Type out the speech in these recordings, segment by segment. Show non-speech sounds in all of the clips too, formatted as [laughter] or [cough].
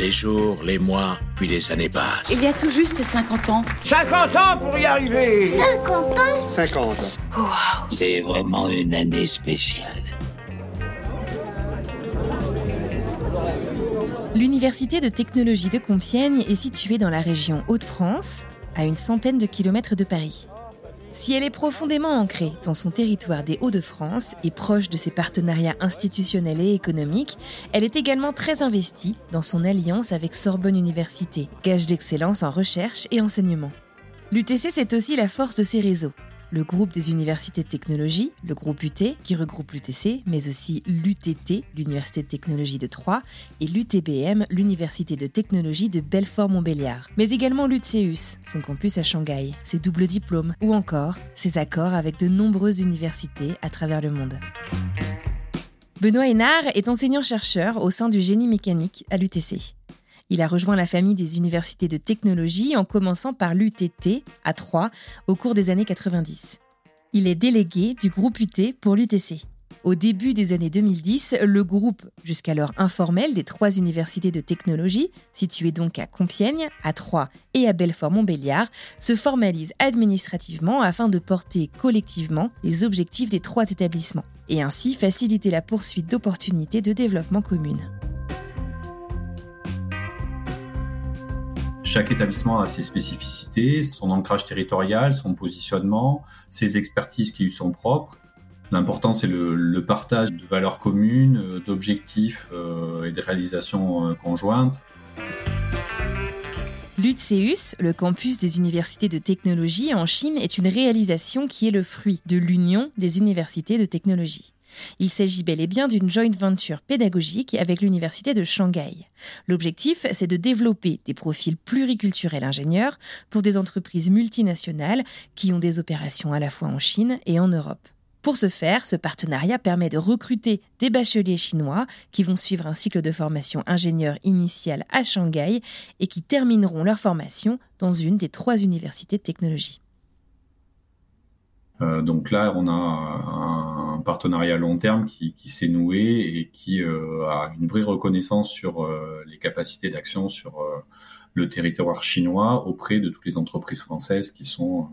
Les jours, les mois, puis les années passent. Il y a tout juste 50 ans. 50 ans pour y arriver 50 ans? 50 Wow. C'est vraiment une année spéciale. L'Université de technologie de Compiègne est située dans la région Hauts-de-France, à une centaine de kilomètres de Paris. Si elle est profondément ancrée dans son territoire des Hauts-de-France et proche de ses partenariats institutionnels et économiques, elle est également très investie dans son alliance avec Sorbonne Université, gage d'excellence en recherche et enseignement. L'UTC, c'est aussi la force de ses réseaux le groupe des universités de technologie, le groupe UT, qui regroupe l'UTC, mais aussi l'UTT, l'Université de technologie de Troyes, et l'UTBM, l'Université de technologie de Belfort-Montbéliard, mais également l'UTCEUS, son campus à Shanghai, ses doubles diplômes, ou encore ses accords avec de nombreuses universités à travers le monde. Benoît Hénard est enseignant-chercheur au sein du génie mécanique à l'UTC. Il a rejoint la famille des universités de technologie en commençant par l'UTT à Troyes au cours des années 90. Il est délégué du groupe UT pour l'UTC. Au début des années 2010, le groupe, jusqu'alors informel des trois universités de technologie, situées donc à Compiègne, à Troyes et à Belfort-Montbéliard, se formalise administrativement afin de porter collectivement les objectifs des trois établissements et ainsi faciliter la poursuite d'opportunités de développement communes. Chaque établissement a ses spécificités, son ancrage territorial, son positionnement, ses expertises qui lui sont propres. L'important, c'est le, partage de valeurs communes, euh, d'objectifs euh, et de réalisations euh, conjointes. L'UTCEUS, le campus des universités de technologie en Chine, est une réalisation qui est le fruit de l'union des universités de technologie. Il s'agit bel et bien d'une joint venture pédagogique avec l'Université de Shanghai. L'objectif, c'est de développer des profils pluriculturels ingénieurs pour des entreprises multinationales qui ont des opérations à la fois en Chine et en Europe. Pour ce faire, ce partenariat permet de recruter des bacheliers chinois qui vont suivre un cycle de formation ingénieur initial à Shanghai et qui termineront leur formation dans une des trois universités de technologie. Euh, donc là, on a partenariat long terme qui, s'est noué et qui euh, a une vraie reconnaissance sur euh, les capacités d'action sur le territoire chinois auprès de toutes les entreprises françaises qui sont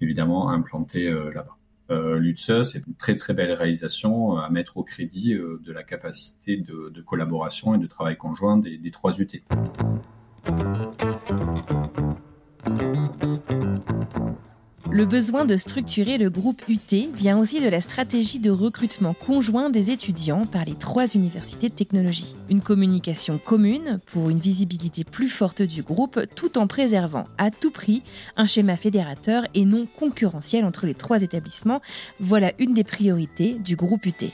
évidemment implantées là-bas. Euh, c'est une très très belle réalisation à mettre au crédit de la capacité de, collaboration et de travail conjoint des trois UT. Le besoin de structurer le groupe UT vient aussi de la stratégie de recrutement conjoint des étudiants par les trois universités de technologie. Une communication commune pour une visibilité plus forte du groupe tout en préservant à tout prix un schéma fédérateur et non concurrentiel entre les trois établissements. Voilà une des priorités du groupe UT.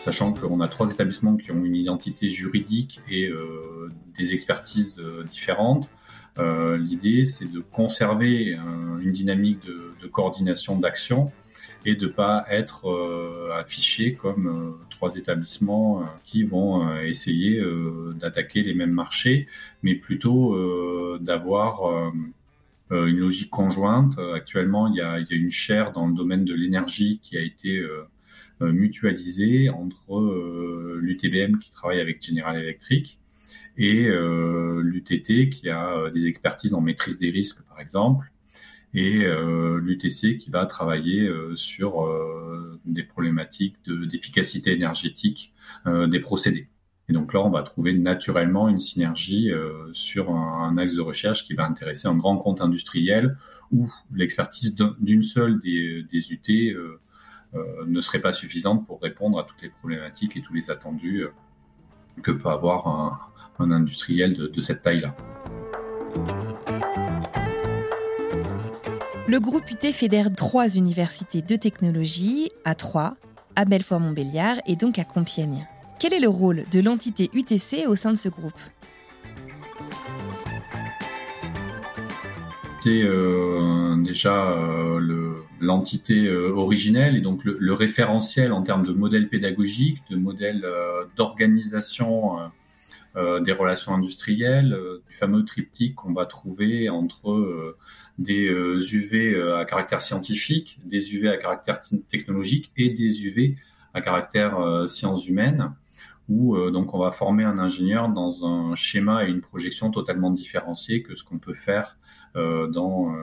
sachant qu'on a trois établissements qui ont une identité juridique et euh, des expertises euh, différentes. Euh, l'idée, c'est de conserver euh, une dynamique de, coordination d'action et de pas être euh, affiché comme trois établissements qui vont essayer d'attaquer les mêmes marchés, mais plutôt d'avoir une logique conjointe. Actuellement, il y, a, il y, a, une chaire dans le domaine de l'énergie qui a été mutualisée entre l'UTBM qui travaille avec General Electric et euh, l'UTT qui a euh, des expertises en maîtrise des risques, par exemple, et euh, l'UTC qui va travailler sur des problématiques d'efficacité énergétique des procédés. Et donc là, on va trouver naturellement une synergie sur un, axe de recherche qui va intéresser un grand compte industriel où l'expertise d'une seule des, des UT ne serait pas suffisante pour répondre à toutes les problématiques et tous les attendus que peut avoir un, industriel de, cette taille-là. Le groupe UT fédère trois universités de technologie à Troyes, à Belfort-Montbéliard et donc à Compiègne. Quel est le rôle de l'entité UTC au sein de ce groupe? Euh, déjà euh, l'entité euh, originelle et donc le, le, référentiel en termes de modèle pédagogique, de modèle d'organisation des relations industrielles, du fameux triptyque qu'on va trouver entre des UV à caractère scientifique, des UV à caractère technologique et des UV à caractère sciences humaines où donc on va former un ingénieur dans un schéma et une projection totalement différenciés que ce qu'on peut faire dans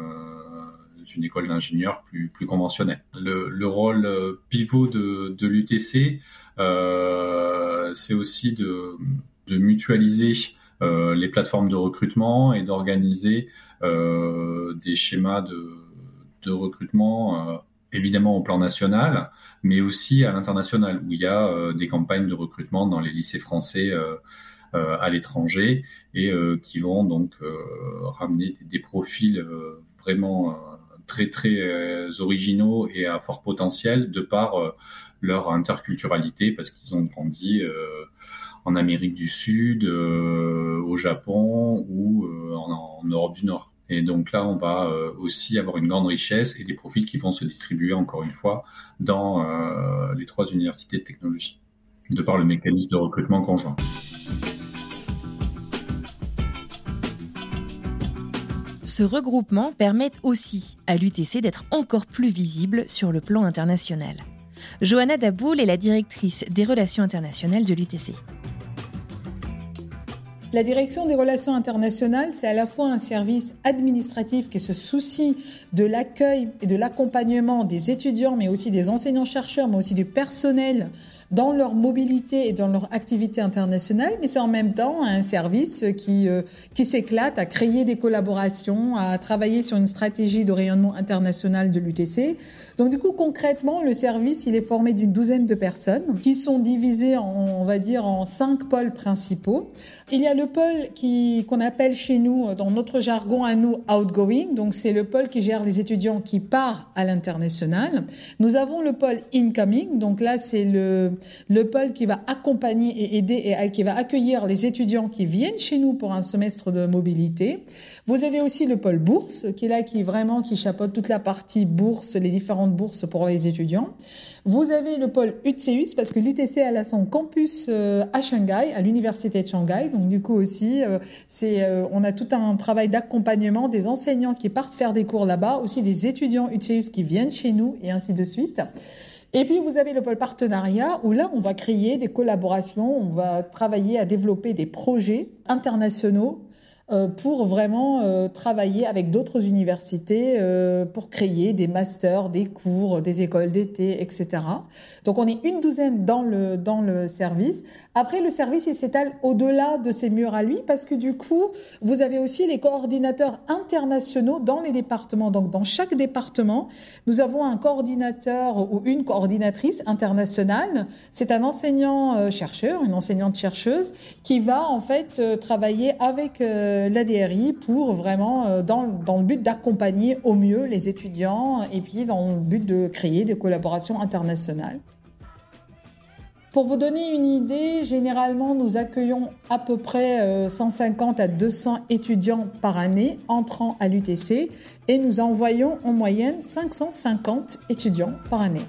une école d'ingénieur plus, conventionnelle. Le, le rôle pivot de, l'UTC, euh, c'est aussi de, mutualiser euh, les plateformes de recrutement et d'organiser euh, des schémas de, recrutement euh, évidemment au plan national, mais aussi à l'international, où il y a euh, des campagnes de recrutement dans les lycées français euh, à l'étranger et qui vont donc ramener des, profils vraiment très très euh, originaux et à fort potentiel de par euh, leur interculturalité parce qu'ils ont grandi euh, en Amérique du Sud, au Japon ou en, Europe du Nord. Et donc là, on va aussi avoir une grande richesse et des profils qui vont se distribuer, encore une fois, dans les trois universités de technologie, de par le mécanisme de recrutement conjoint. Ce regroupement permet aussi à l'UTC d'être encore plus visible sur le plan international. Johanna Daboul est la directrice des relations internationales de l'UTC. La direction des relations internationales, c'est à la fois un service administratif qui se soucie de l'accueil et de l'accompagnement des étudiants, mais aussi des enseignants-chercheurs, mais aussi du personnel dans leur mobilité et dans leur activité internationale, mais c'est en même temps un service qui, euh, qui s'éclate à créer des collaborations, à travailler sur une stratégie de rayonnement international de l'UTC. Donc du coup, concrètement, le service, il est formé d'une douzaine de personnes qui sont divisées, en, on va dire, en cinq pôles principaux. Il y a le pôle qui qu'on appelle chez nous, dans notre jargon à nous, outgoing. Donc c'est le pôle qui gère les étudiants qui partent à l'international. Nous avons le pôle incoming. Donc là, c'est le le pôle qui va accompagner et aider et qui va accueillir les étudiants qui viennent chez nous pour un semestre de mobilité. Vous avez aussi le pôle bourse qui est là, qui vraiment qui chapeaute toute la partie bourse, les différentes bourses pour les étudiants. Vous avez le pôle UTCUS parce que l'UTC elle a son campus euh, à Shanghai, à l'université de Shanghai. Donc du coup aussi, euh, c'est euh, on a tout un travail d'accompagnement des enseignants qui partent faire des cours là-bas, aussi des étudiants UTCUS qui viennent chez nous et ainsi de suite. Et puis, vous avez le pôle partenariat où là, on va créer des collaborations, on va travailler à développer des projets internationaux pour vraiment euh, travailler avec d'autres universités euh, pour créer des masters, des cours, des écoles d'été, etc. Donc on est une douzaine dans le, dans le service. Après, le service, il s'étale au-delà de ces murs à lui parce que du coup, vous avez aussi les coordinateurs internationaux dans les départements. Donc dans chaque département, nous avons un coordinateur ou une coordinatrice internationale. C'est un enseignant-chercheur, une enseignante-chercheuse qui va en fait travailler avec euh, l'ADRI pour vraiment, euh, dans, dans le but d'accompagner au mieux les étudiants et puis dans le but de créer des collaborations internationales. Pour vous donner une idée, généralement, nous accueillons à peu près 150 euh, à 200 étudiants par année entrant à l'UTC et nous envoyons en moyenne 550 étudiants par année.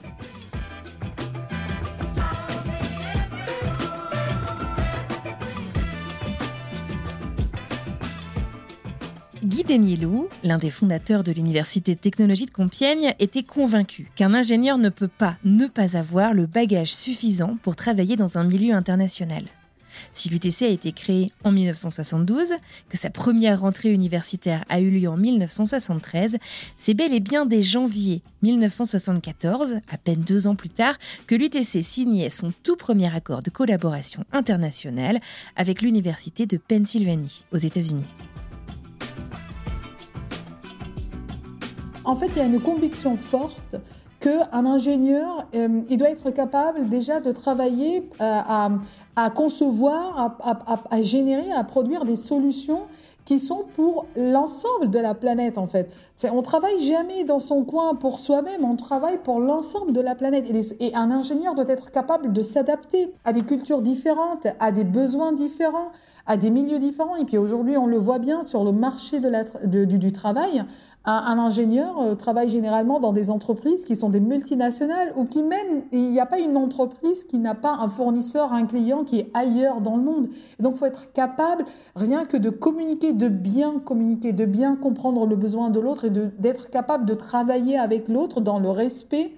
Denielou, l'un des fondateurs de l'Université de technologie de Compiègne, était convaincu qu'un ingénieur ne peut pas ne pas avoir le bagage suffisant pour travailler dans un milieu international. Si l'UTC a été créé en 1972, que sa première rentrée universitaire a eu lieu en 1973, c'est bel et bien dès janvier 1974, à peine deux ans plus tard, que l'UTC signait son tout premier accord de collaboration internationale avec l'Université de Pennsylvanie, aux États-Unis. En fait, il y a une conviction forte qu'un ingénieur, euh, il doit être capable déjà de travailler euh, à, concevoir, à, générer, à produire des solutions qui sont pour l'ensemble de la planète en fait. On travaille jamais dans son coin pour soi-même, on travaille pour l'ensemble de la planète. Et, un ingénieur doit être capable de s'adapter à des cultures différentes, à des besoins différents, à des milieux différents. Et puis aujourd'hui, on le voit bien sur le marché du travail. Un, ingénieur euh, travaille généralement dans des entreprises qui sont des multinationales ou qui même, il n'y a pas une entreprise qui n'a pas un fournisseur, un client qui est ailleurs dans le monde. donc, il faut être capable, rien que de communiquer, de bien communiquer, de bien comprendre le besoin de l'autre et d'être capable de travailler avec l'autre dans le respect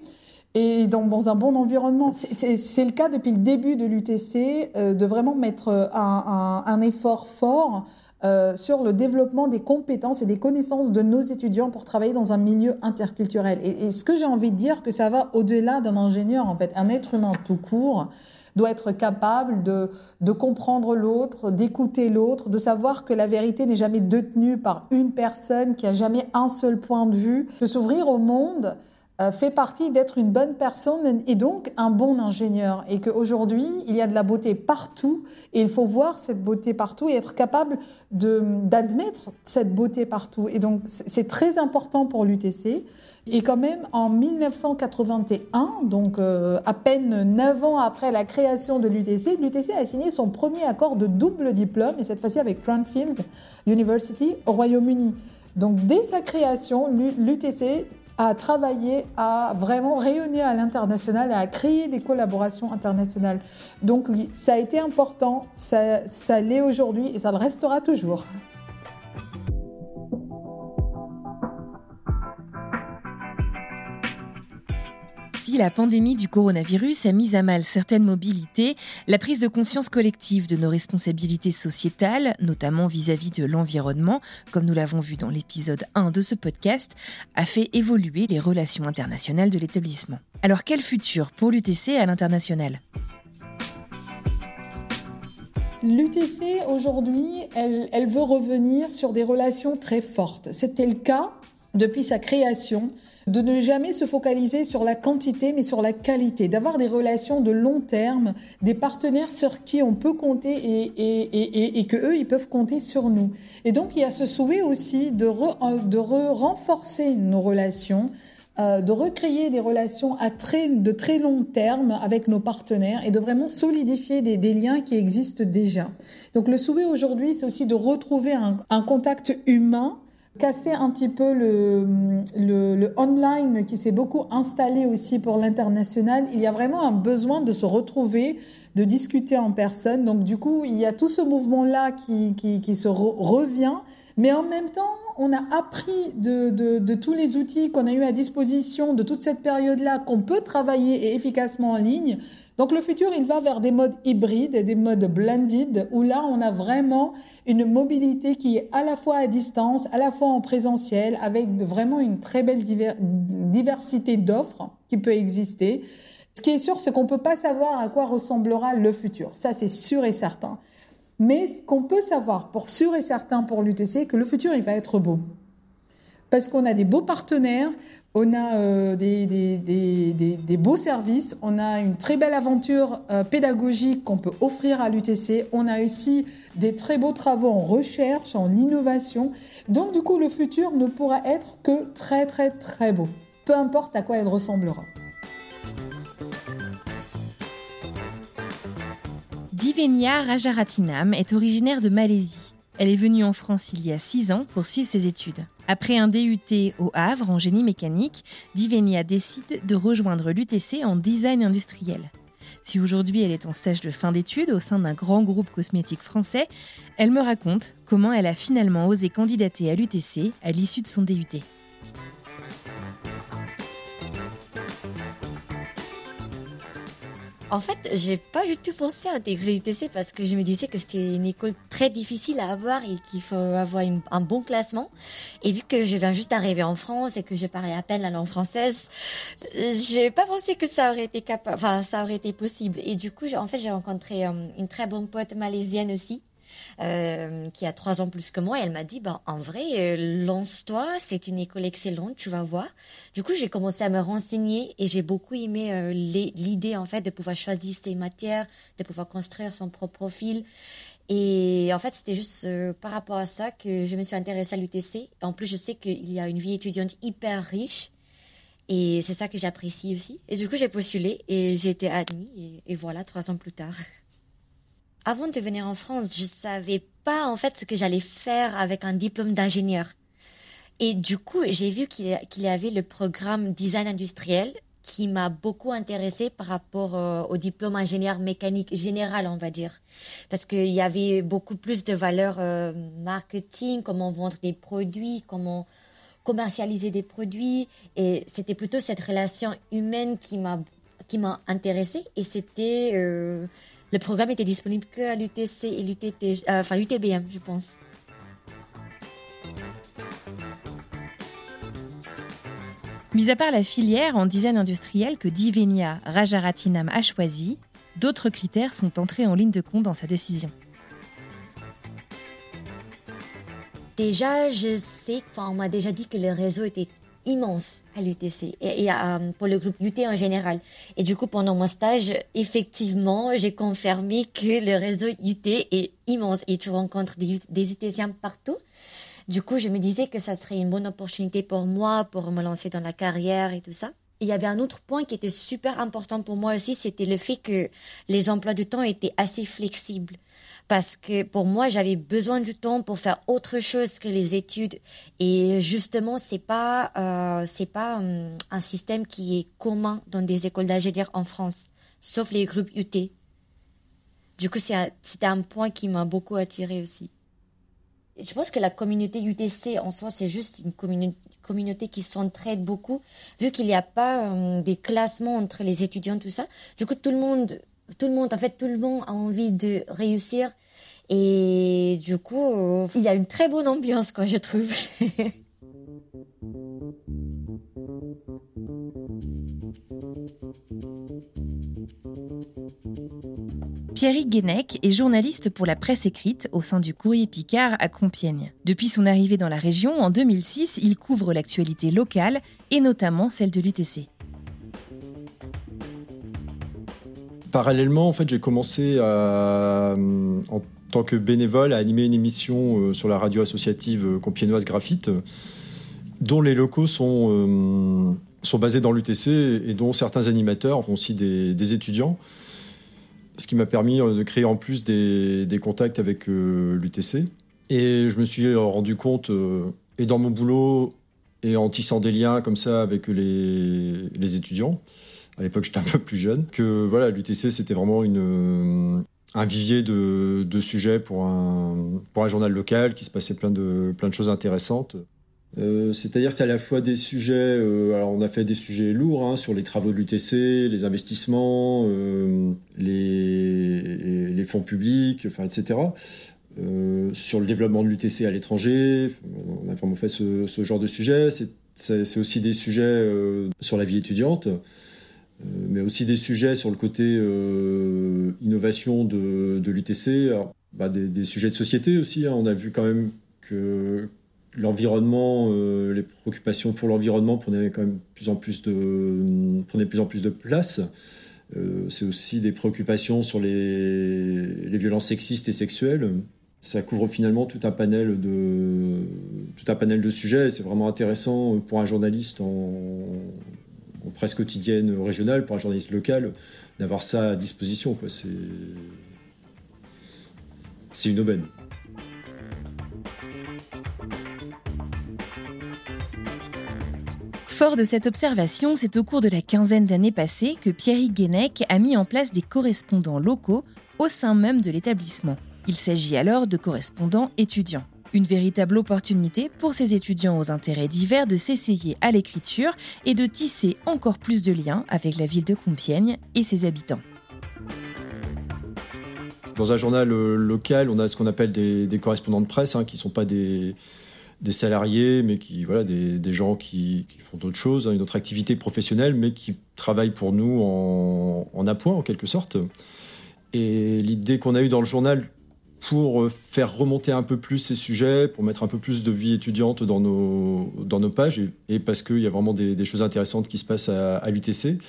et dans, dans un bon environnement. C'est le cas depuis le début de l'UTC, euh, de vraiment mettre un, un effort fort euh, sur le développement des compétences et des connaissances de nos étudiants pour travailler dans un milieu interculturel. Et, ce que j'ai envie de dire, que ça va au-delà d'un ingénieur, en fait, un être humain tout court doit être capable de, de comprendre l'autre, d'écouter l'autre, de savoir que la vérité n'est jamais détenue par une personne qui a jamais un seul point de vue, de s'ouvrir au monde fait partie d'être une bonne personne et donc un bon ingénieur. Et qu'aujourd'hui, il y a de la beauté partout et il faut voir cette beauté partout et être capable d'admettre cette beauté partout. Et donc, c'est très important pour l'UTC. Et quand même, en 1981, donc euh, à peine neuf ans après la création de l'UTC, l'UTC a signé son premier accord de double diplôme, et cette fois-ci avec Cranfield University au Royaume-Uni. Donc dès sa création, l'UTC à travailler, à vraiment rayonner à l'international, à créer des collaborations internationales. Donc oui, ça a été important, ça, ça l'est aujourd'hui et ça le restera toujours. Si la pandémie du coronavirus a mis à mal certaines mobilités, la prise de conscience collective de nos responsabilités sociétales, notamment vis-à-vis de l'environnement, comme nous l'avons vu dans l'épisode 1 de ce podcast, a fait évoluer les relations internationales de l'établissement. Alors quel futur pour l'UTC à l'international? L'UTC, aujourd'hui, elle, elle veut revenir sur des relations très fortes. C'était le cas depuis sa création de ne jamais se focaliser sur la quantité, mais sur la qualité, d'avoir des relations de long terme, des partenaires sur qui on peut compter et, et, que eux, ils peuvent compter sur nous. Et donc, il y a ce souhait aussi de, de renforcer nos relations, euh, de recréer des relations à très, de très long terme avec nos partenaires et de vraiment solidifier des, liens qui existent déjà. Donc le souhait aujourd'hui, c'est aussi de retrouver un contact humain casser un petit peu le, le, online qui s'est beaucoup installé aussi pour l'international. Il y a vraiment un besoin de se retrouver, de discuter en personne. Donc du coup, il y a tout ce mouvement-là qui, qui, se re revient, mais en même temps, on a appris de, de, de tous les outils qu'on a eu à disposition de toute cette période-là qu'on peut travailler efficacement en ligne. Donc le futur, il va vers des modes hybrides, des modes blended, où là, on a vraiment une mobilité qui est à la fois à distance, à la fois en présentiel, avec vraiment une très belle diversité d'offres qui peut exister. Ce qui est sûr, c'est qu'on ne peut pas savoir à quoi ressemblera le futur. Ça, c'est sûr et certain. Mais ce qu'on peut savoir pour sûr et certain pour l'UTC, que le futur, il va être beau parce qu'on a des beaux partenaires, on a euh, des, des, des, beaux services, on a une très belle aventure euh, pédagogique qu'on peut offrir à l'UTC, on a aussi des très beaux travaux en recherche, en innovation. Donc du coup, le futur ne pourra être que très très très beau, peu importe à quoi il ressemblera. Divenia Rajaratinam est originaire de Malaisie. Elle est venue en France il y a six ans pour suivre ses études. Après un DUT au Havre en génie mécanique, Divenia décide de rejoindre l'UTC en design industriel. Si aujourd'hui elle est en stage de fin d'études au sein d'un grand groupe cosmétique français, elle me raconte comment elle a finalement osé candidater à l'UTC à l'issue de son DUT. En fait, j'ai pas du tout pensé à intégrer l'UTC parce que je me disais que c'était une école très difficile à avoir et qu'il faut avoir un bon classement. Et vu que je viens juste d'arriver en France et que je parlais à peine la langue française, j'ai pas pensé que ça aurait été capable, enfin, ça aurait été possible. Et du coup, en fait, j'ai rencontré euh, une très bonne pote malaisienne aussi euh, qui a trois ans plus que moi, et elle m'a dit, bah, en vrai, euh, lance-toi, c'est une école excellente, tu vas voir. Du coup, j'ai commencé à me renseigner et j'ai beaucoup aimé euh, l'idée, en fait, de pouvoir choisir ses matières, de pouvoir construire son propre profil. Et en fait, c'était juste par rapport à ça que je me suis intéressée à l'UTC. En plus, je sais qu'il y a une vie étudiante hyper riche. Et c'est ça que j'apprécie aussi. Et du coup, j'ai postulé et j'ai été admise. Et, et voilà, trois ans plus tard. [laughs] avant de venir en France, je savais pas en fait ce que j'allais faire avec un diplôme d'ingénieur. Et du coup, j'ai vu qu'il y avait le programme design industriel qui m'a beaucoup intéressé par rapport euh, au diplôme ingénieur mécanique général, on va dire. Parce qu'il y avait beaucoup plus de valeurs euh, marketing, comment vendre des produits, comment commercialiser des produits. Et c'était plutôt cette relation humaine qui m'a qui m'a intéressée. Et c'était euh, le programme était disponible que à l'UTC et l'UTT, euh, enfin UTBM, je pense. Mis à part la filière en design industriel que Divenia Rajaratinam a choisi, d'autres critères sont entrés en ligne de compte dans sa décision. Déjà, je sais, enfin, on m'a déjà dit que le réseau était immense à l'UTC et, euh, pour le groupe UT en général. Et du coup, pendant mon stage, effectivement, j'ai confirmé que le réseau UT est immense et tu rencontres des, des partout. Du coup, je me disais que ça serait une bonne opportunité pour moi pour me lancer dans la carrière et tout ça. il y avait un autre point qui était super important pour moi aussi, c'était le fait que les emplois du temps étaient assez flexibles. Parce que pour moi, j'avais besoin du temps pour faire autre chose que les études. Et justement, c'est pas, euh, c'est pas hum, un système qui est commun dans des écoles d'ingénieurs en France, sauf les groupes UT. Du coup, c'était un point qui m'a beaucoup attiré aussi je pense que la communauté UTC en soi, c'est juste une communauté qui s'entraide beaucoup, vu qu'il n'y a pas euh, des classements entre les étudiants, tout ça. Du coup, tout le monde, tout le monde, en fait, tout le monde a envie de réussir. Et du coup, il y a une très bonne ambiance, quoi, je trouve. [laughs] Pierrick Guénec est journaliste pour la presse écrite au sein du Courrier Picard à Compiègne. Depuis son arrivée dans la région en 2006, il couvre l'actualité locale et notamment celle de l'UTC. Parallèlement, en fait, j'ai commencé en tant que bénévole à animer une émission euh, sur la radio associative euh, compiègnoise Graphite, dont les locaux sont, euh, sont basés dans l'UTC et dont certains animateurs ont aussi des étudiants ce qui m'a permis euh, de créer en plus des, contacts avec euh, l'UTC. Et je me suis rendu compte, euh, et dans mon boulot, et en tissant des liens comme ça avec les, étudiants, à l'époque j'étais un peu plus jeune, que voilà, l'UTC c'était vraiment une, un vivier de, sujets pour un, pour un journal local qui se passait plein de, plein de choses intéressantes. Euh, c'est-à-dire c'est à la fois des sujets, euh, alors on a fait des sujets lourds hein, sur les travaux de l'UTC, les investissements, euh, les, les, fonds publics, enfin, etc. sur le développement de l'UTC à l'étranger, on a vraiment fait ce, ce genre de sujets. C'est aussi des sujets sur la vie étudiante, mais aussi des sujets sur le côté innovation de, l'UTC, bah, des, sujets de société aussi. Hein. On a vu quand même que l'environnement, euh, les préoccupations pour l'environnement prenaient quand même plus en plus de, prenaient plus en plus de place. Euh, c'est aussi des préoccupations sur les, les, violences sexistes et sexuelles. Ça couvre finalement tout un panel de, tout un panel de sujets. C'est vraiment intéressant pour un journaliste en, presse quotidienne régionale, pour un journaliste local, d'avoir ça à disposition. C'est, une aubaine. Fort de cette observation, c'est au cours de la quinzaine d'années passées que Pierre Guénec a mis en place des correspondants locaux au sein même de l'établissement. Il s'agit alors de correspondants étudiants. Une véritable opportunité pour ces étudiants aux intérêts divers de s'essayer à l'écriture et de tisser encore plus de liens avec la ville de Compiègne et ses habitants. Dans un journal euh, local, on a ce qu'on appelle des, correspondants de presse, hein, qui ne sont pas des, salariés, mais qui voilà des, gens qui, qui font d'autres choses, hein, une autre activité professionnelle, mais qui travaillent pour nous en, en appoint en quelque sorte. Et l'idée qu'on a eue dans le journal pour faire remonter un peu plus ces sujets, pour mettre un peu plus de vie étudiante dans nos, dans nos pages, et, parce qu'il y a vraiment des, choses intéressantes qui se passent à, l'UTC,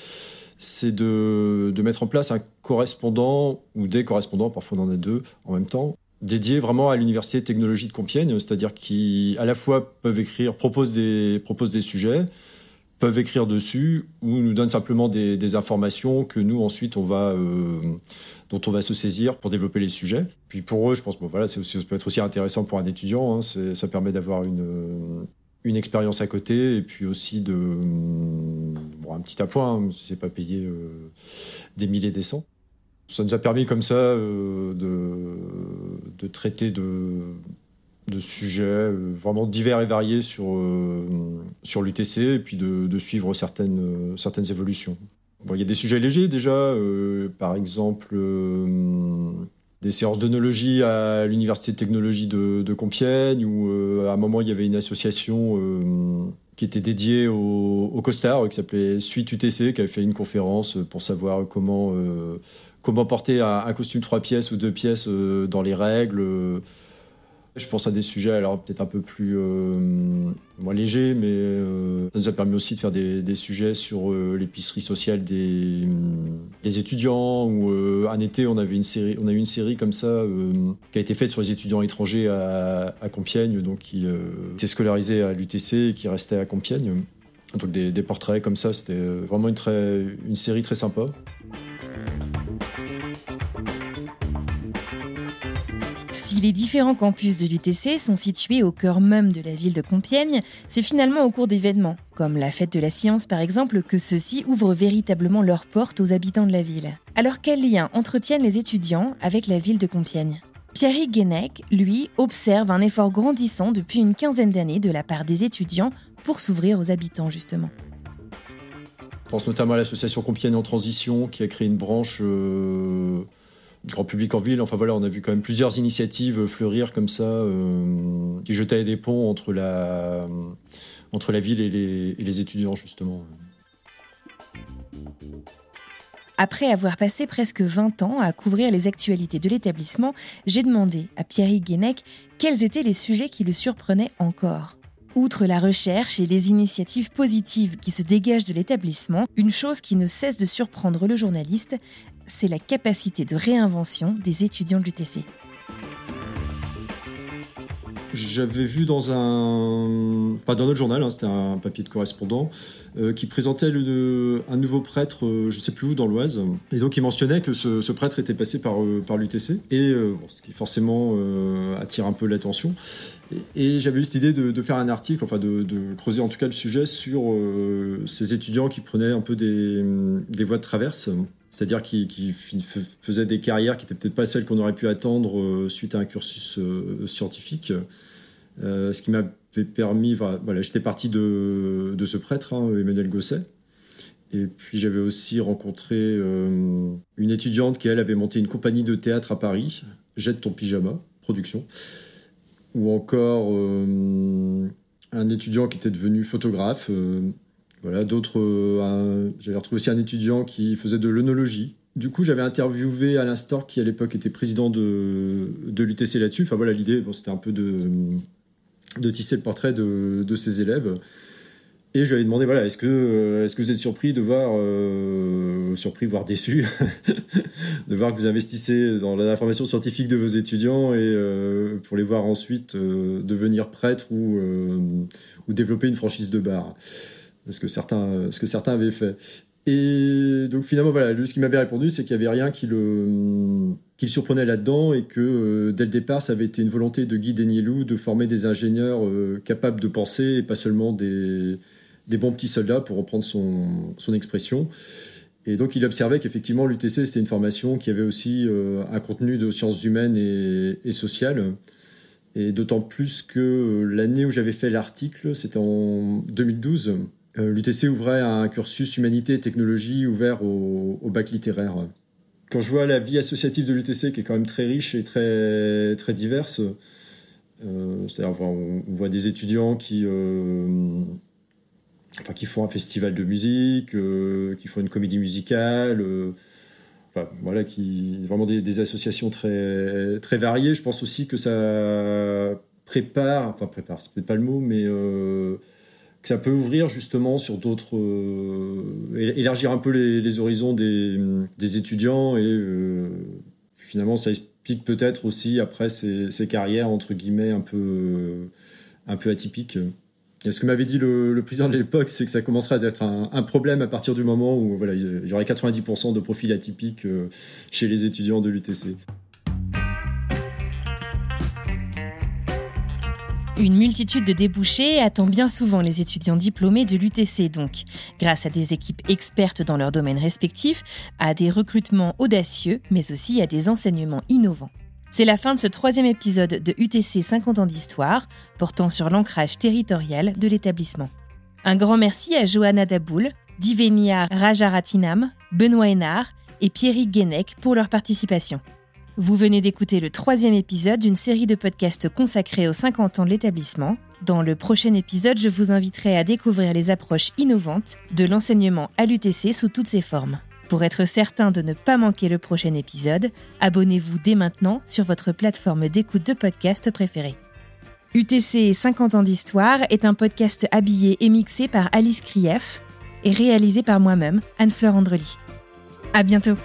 c'est de, de mettre en place un correspondant ou des correspondants, parfois on en a deux en même temps, dédié vraiment à l'université de technologie de Compiègne, c'est-à-dire qui à la fois peuvent écrire, proposent des, proposent des sujets, peuvent écrire dessus ou nous donnent simplement des, informations que nous ensuite on va euh, dont on va se saisir pour développer les sujets. Puis pour eux, je pense bon voilà, c'est ça peut être aussi intéressant pour un étudiant. Hein, ça permet d'avoir une une expérience à côté et puis aussi de bon, un petit appoint, hein, si c'est pas payé euh, des milliers des cents. Ça nous a permis comme ça euh, de, de, traiter de, de sujets vraiment divers et variés sur, sur l'UTC et puis de, suivre certaines, certaines évolutions. il y a des sujets légers déjà, par exemple des séances d'onologie à l'université de technologie de, Compiègne où à un moment il y avait une association qui était dédié au, au costard, qui s'appelait Suite UTC, qui avait fait une conférence pour savoir comment, euh, comment porter un, un, costume trois pièces ou deux pièces euh, dans les règles. Je pense à des sujets alors peut-être un peu plus euh, légers, mais euh, ça nous a permis aussi de faire des, sujets sur euh, l'épicerie sociale des, des étudiants. Ou un été, on avait une série, on a eu une série comme ça qui a été faite sur les étudiants étrangers à, à Compiègne, donc qui étaient scolarisés à l'UTC et qui restaient à Compiègne. Donc des, des portraits comme ça, c'était vraiment une série très sympa. Les différents campus de l'UTC sont situés au cœur même de la ville de Compiègne, c'est finalement au cours d'événements, comme la fête de la science par exemple, que ceux-ci ouvrent véritablement leurs portes aux habitants de la ville. Alors quel lien entretiennent les étudiants avec la ville de Compiègne? Pierre Guénec, lui, observe un effort grandissant depuis une quinzaine d'années de la part des étudiants pour s'ouvrir aux habitants justement. Je pense notamment à l'association Compiègne en transition qui a créé une branche euh, grand public en ville. Enfin voilà, on a vu quand même plusieurs initiatives fleurir comme ça, euh, qui jetaient des ponts entre la, entre la ville et les, étudiants justement. Après avoir passé presque 20 ans à couvrir les actualités de l'établissement, j'ai demandé à Pierre Guénec quels étaient les sujets qui le surprenaient encore. Outre la recherche et les initiatives positives qui se dégagent de l'établissement, une chose qui ne cesse de surprendre le journaliste, c'est la capacité de réinvention des étudiants de l'UTC. J'avais vu dans un, pas dans notre journal, hein, c'était un papier de correspondant, euh, qui présentait un nouveau prêtre, euh, je ne sais plus où, dans l'Oise. Et donc il mentionnait que ce, prêtre était passé par, euh, par l'UTC, et ce qui forcément attire un peu l'attention. Et, j'avais eu cette idée de, faire un article, enfin de, creuser en tout cas le sujet sur ces étudiants qui prenaient un peu des voies de traverse c'est-à-dire qui, faisait des carrières qui n'étaient peut-être pas celles qu'on aurait pu attendre euh, suite à un cursus euh, scientifique. Euh, ce qui m'avait permis, voilà, j'étais parti de, de, ce prêtre, hein, Emmanuel Gosset. Et puis j'avais aussi rencontré une étudiante qui, elle, avait monté une compagnie de théâtre à Paris, Jette ton pyjama, production. Ou encore un étudiant qui était devenu photographe, voilà, d'autres. Euh, j'avais retrouvé aussi un étudiant qui faisait de l'œnologie. Du coup, j'avais interviewé Alain Stork, qui à l'époque était président de, de l'UTC là-dessus. Enfin voilà, l'idée, bon, c'était un peu de, de tisser le portrait de, de ses élèves. Et je lui avais demandé, voilà, est-ce que, euh, est-ce que vous êtes surpris de voir, euh, surpris, voire déçu, [laughs] de voir que vous investissez dans la formation scientifique de vos étudiants et pour les voir ensuite devenir prêtres ou, ou développer une franchise de bar? Ce que certains, ce que certains avaient fait. Et donc finalement, voilà, ce qu'il m'avait répondu, c'est qu'il n'y avait rien qui le, qui le surprenait là-dedans et que euh, dès le départ, ça avait été une volonté de Guy Denielou de former des ingénieurs euh, capables de penser et pas seulement des, des bons petits soldats, pour reprendre son, son expression. Et donc il observait qu'effectivement, l'UTC, c'était une formation qui avait aussi euh, un contenu de sciences humaines et, sociales. Et d'autant plus que l'année où j'avais fait l'article, c'était en 2012 euh, L'UTC ouvrait un cursus humanité et technologie ouvert au, bac littéraire. Quand je vois la vie associative de l'UTC, qui est quand même très riche et très, très diverse, euh, c'est-à-dire on, voit des étudiants qui, euh, qui font un festival de musique, qui font une comédie musicale, voilà, qui vraiment des, des, associations très, très variées. Je pense aussi que ça prépare, enfin prépare, c'est peut-être pas le mot, mais ça peut ouvrir justement sur d'autres, euh, élargir un peu les, horizons des, étudiants et euh, finalement ça explique peut-être aussi après ces, carrières entre guillemets un peu, un peu atypiques. Et ce que m'avait dit le, président de l'époque, c'est que ça commencerait à être un, un, problème à partir du moment où voilà, il y aurait 90% de profils atypiques euh, chez les étudiants de l'UTC. Une multitude de débouchés attend bien souvent les étudiants diplômés de l'UTC donc, grâce à des équipes expertes dans leurs domaines respectifs, à des recrutements audacieux, mais aussi à des enseignements innovants. C'est la fin de ce troisième épisode de UTC 50 ans d'histoire, portant sur l'ancrage territorial de l'établissement. Un grand merci à Johanna Daboul, Divenia Rajaratinam, Benoît Hénard et Pierrick Guenec pour leur participation. Vous venez d'écouter le troisième épisode d'une série de podcasts consacrés aux 50 ans de l'établissement. Dans le prochain épisode, je vous inviterai à découvrir les approches innovantes de l'enseignement à l'UTC sous toutes ses formes. Pour être certain de ne pas manquer le prochain épisode, abonnez-vous dès maintenant sur votre plateforme d'écoute de podcast préférée. UTC 50 ans d'histoire est un podcast habillé et mixé par Alice Krief et réalisé par moi-même, Anne-Fleur Andrely. À bientôt!